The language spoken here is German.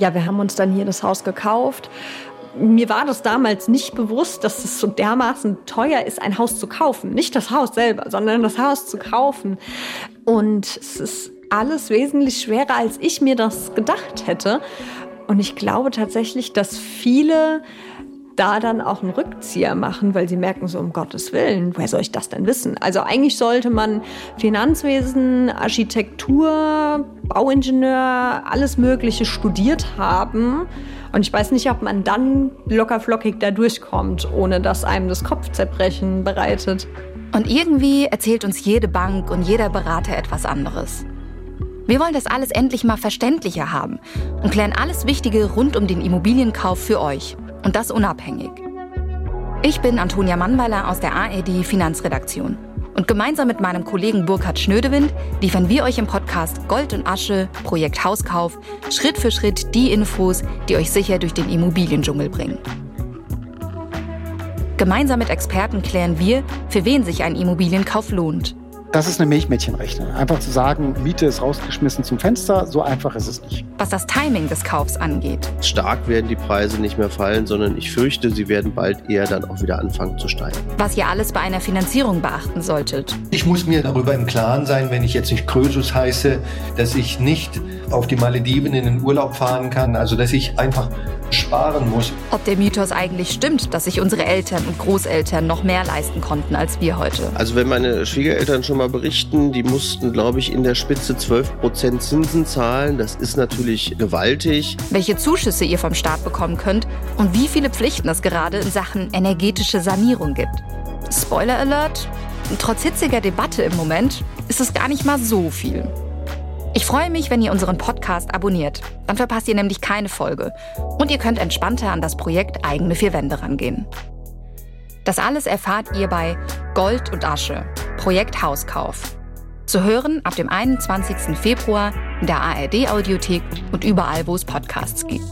Ja, wir haben uns dann hier das Haus gekauft. Mir war das damals nicht bewusst, dass es so dermaßen teuer ist, ein Haus zu kaufen. Nicht das Haus selber, sondern das Haus zu kaufen. Und es ist alles wesentlich schwerer, als ich mir das gedacht hätte. Und ich glaube tatsächlich, dass viele da dann auch einen Rückzieher machen, weil sie merken so, um Gottes Willen, woher soll ich das denn wissen? Also eigentlich sollte man Finanzwesen, Architektur, Bauingenieur, alles Mögliche studiert haben. Und ich weiß nicht, ob man dann lockerflockig da durchkommt, ohne dass einem das Kopfzerbrechen bereitet. Und irgendwie erzählt uns jede Bank und jeder Berater etwas anderes. Wir wollen das alles endlich mal verständlicher haben und klären alles Wichtige rund um den Immobilienkauf für euch. Und das unabhängig. Ich bin Antonia Mannweiler aus der ARD Finanzredaktion. Und gemeinsam mit meinem Kollegen Burkhard Schnödewind liefern wir euch im Podcast Gold und Asche, Projekt Hauskauf, Schritt für Schritt die Infos, die euch sicher durch den Immobiliendschungel bringen. Gemeinsam mit Experten klären wir, für wen sich ein Immobilienkauf lohnt das ist eine Milchmädchenrechnung. Einfach zu sagen, Miete ist rausgeschmissen zum Fenster, so einfach ist es nicht. Was das Timing des Kaufs angeht. Stark werden die Preise nicht mehr fallen, sondern ich fürchte, sie werden bald eher dann auch wieder anfangen zu steigen. Was ihr alles bei einer Finanzierung beachten solltet. Ich muss mir darüber im Klaren sein, wenn ich jetzt nicht Krösus heiße, dass ich nicht auf die Malediven in den Urlaub fahren kann. Also dass ich einfach sparen muss. Ob der Mythos eigentlich stimmt, dass sich unsere Eltern und Großeltern noch mehr leisten konnten als wir heute. Also wenn meine Schwiegereltern schon mal berichten, die mussten, glaube ich, in der Spitze 12 Prozent Zinsen zahlen. Das ist natürlich gewaltig. Welche Zuschüsse ihr vom Staat bekommen könnt und wie viele Pflichten es gerade in Sachen energetische Sanierung gibt. Spoiler Alert, trotz hitziger Debatte im Moment ist es gar nicht mal so viel. Ich freue mich, wenn ihr unseren Podcast abonniert. Dann verpasst ihr nämlich keine Folge. Und ihr könnt entspannter an das Projekt eigene vier Wände rangehen. Das alles erfahrt ihr bei Gold und Asche, Projekt Hauskauf. Zu hören ab dem 21. Februar in der ARD Audiothek und überall, wo es Podcasts gibt.